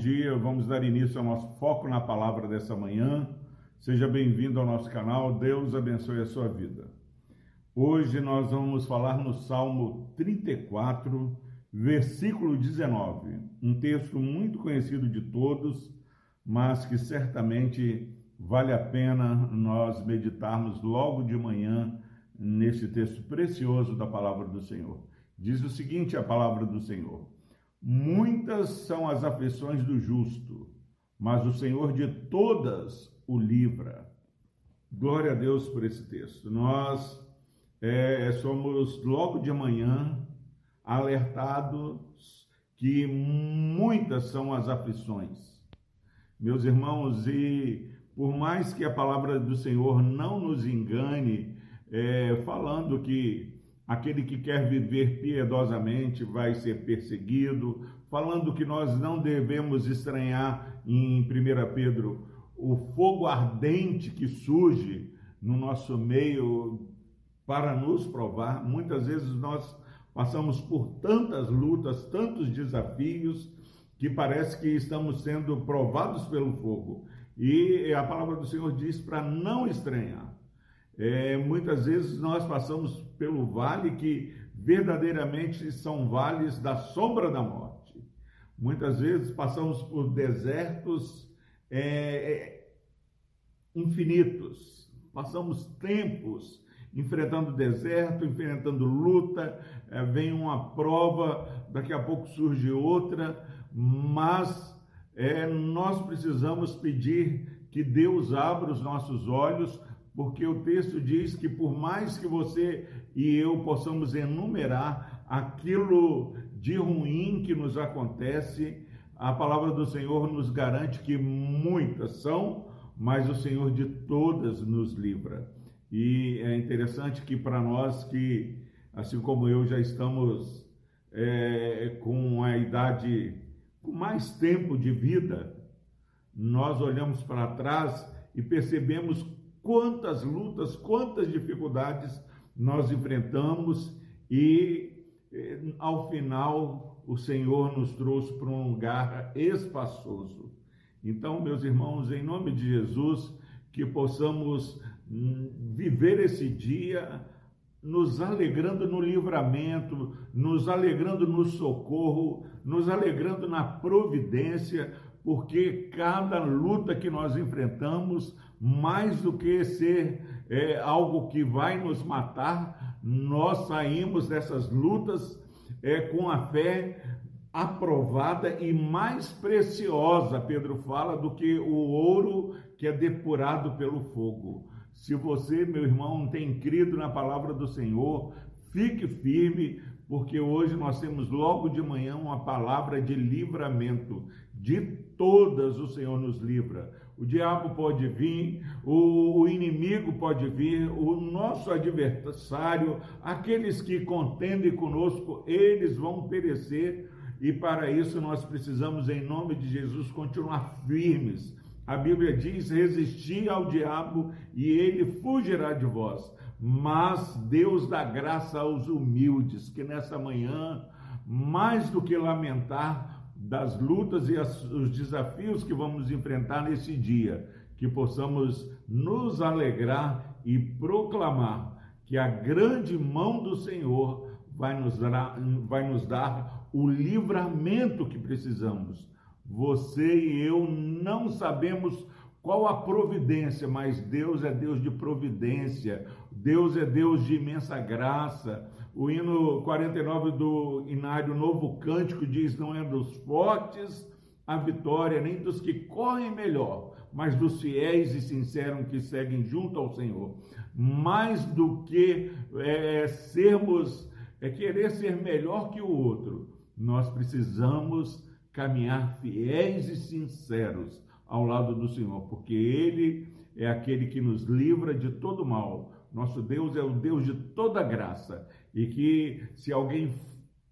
dia. Vamos dar início ao nosso foco na palavra dessa manhã. Seja bem-vindo ao nosso canal. Deus abençoe a sua vida. Hoje nós vamos falar no Salmo 34, versículo 19. Um texto muito conhecido de todos, mas que certamente vale a pena nós meditarmos logo de manhã nesse texto precioso da palavra do Senhor. Diz o seguinte: a palavra do Senhor. Muitas são as aflições do justo, mas o Senhor de todas o livra. Glória a Deus por esse texto. Nós é, somos logo de manhã alertados que muitas são as aflições. Meus irmãos, e por mais que a palavra do Senhor não nos engane, é, falando que aquele que quer viver piedosamente vai ser perseguido, falando que nós não devemos estranhar em 1 Pedro o fogo ardente que surge no nosso meio para nos provar. Muitas vezes nós passamos por tantas lutas, tantos desafios, que parece que estamos sendo provados pelo fogo. E a palavra do Senhor diz para não estranhar. É, muitas vezes nós passamos pelo vale que verdadeiramente são vales da sombra da morte. Muitas vezes passamos por desertos é, é, infinitos, passamos tempos enfrentando deserto, enfrentando luta, é, vem uma prova, daqui a pouco surge outra, mas é, nós precisamos pedir que Deus abra os nossos olhos porque o texto diz que por mais que você e eu possamos enumerar aquilo de ruim que nos acontece, a palavra do Senhor nos garante que muitas são, mas o Senhor de todas nos livra. E é interessante que para nós que, assim como eu, já estamos é, com a idade, com mais tempo de vida, nós olhamos para trás e percebemos quantas lutas, quantas dificuldades nós enfrentamos e eh, ao final o Senhor nos trouxe para um lugar espaçoso. Então, meus irmãos, em nome de Jesus, que possamos hum, viver esse dia nos alegrando no livramento, nos alegrando no socorro, nos alegrando na providência, porque cada luta que nós enfrentamos, mais do que ser é, algo que vai nos matar, nós saímos dessas lutas é, com a fé aprovada e mais preciosa, Pedro fala, do que o ouro que é depurado pelo fogo. Se você, meu irmão, tem crido na palavra do Senhor, fique firme, porque hoje nós temos logo de manhã uma palavra de livramento. De todas o Senhor nos livra. O diabo pode vir, o, inimigo pode vir, o nosso adversário, aqueles que contendem conosco, eles vão perecer. E para isso nós precisamos, em nome de Jesus, continuar firmes. A Bíblia diz: resistir ao diabo e ele fugirá de vós mas Deus dá graça aos humildes, que nessa manhã, mais do que lamentar das lutas e as, os desafios que vamos enfrentar nesse dia, que possamos nos alegrar e proclamar que a grande mão do Senhor vai nos dar, vai nos dar o livramento que precisamos. Você e eu não sabemos qual a providência, mas Deus é Deus de providência. Deus é Deus de imensa graça. O hino 49 do Inário Novo Cântico diz: Não é dos fortes a vitória, nem dos que correm melhor, mas dos fiéis e sinceros que seguem junto ao Senhor. Mais do que é, sermos, é querer ser melhor que o outro, nós precisamos caminhar fiéis e sinceros ao lado do Senhor, porque Ele é aquele que nos livra de todo mal nosso Deus é o Deus de toda graça. E que se alguém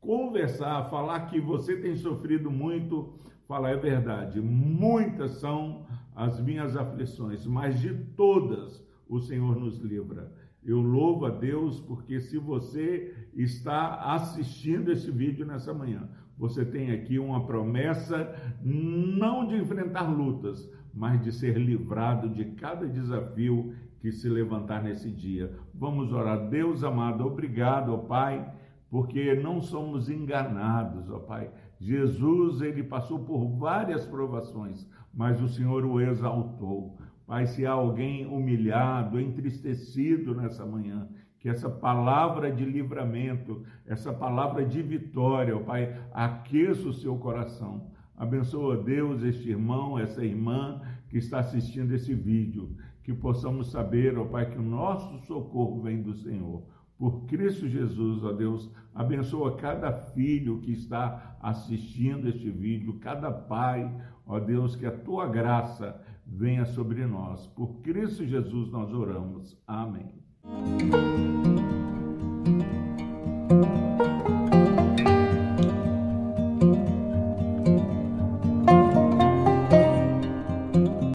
conversar, falar que você tem sofrido muito, fala é verdade. Muitas são as minhas aflições, mas de todas o Senhor nos livra. Eu louvo a Deus porque se você está assistindo esse vídeo nessa manhã, você tem aqui uma promessa não de enfrentar lutas, mas de ser livrado de cada desafio que se levantar nesse dia. Vamos orar. Deus amado, obrigado, ó Pai, porque não somos enganados, ó Pai. Jesus, ele passou por várias provações, mas o Senhor o exaltou. Pai, se há alguém humilhado, entristecido nessa manhã, que essa palavra de livramento, essa palavra de vitória, ó Pai, aqueça o seu coração. Abençoa Deus este irmão, essa irmã que está assistindo esse vídeo, que possamos saber, ó Pai, que o nosso socorro vem do Senhor. Por Cristo Jesus, ó Deus, abençoa cada filho que está assistindo este vídeo, cada pai, ó Deus, que a tua graça venha sobre nós. Por Cristo Jesus nós oramos. Amém.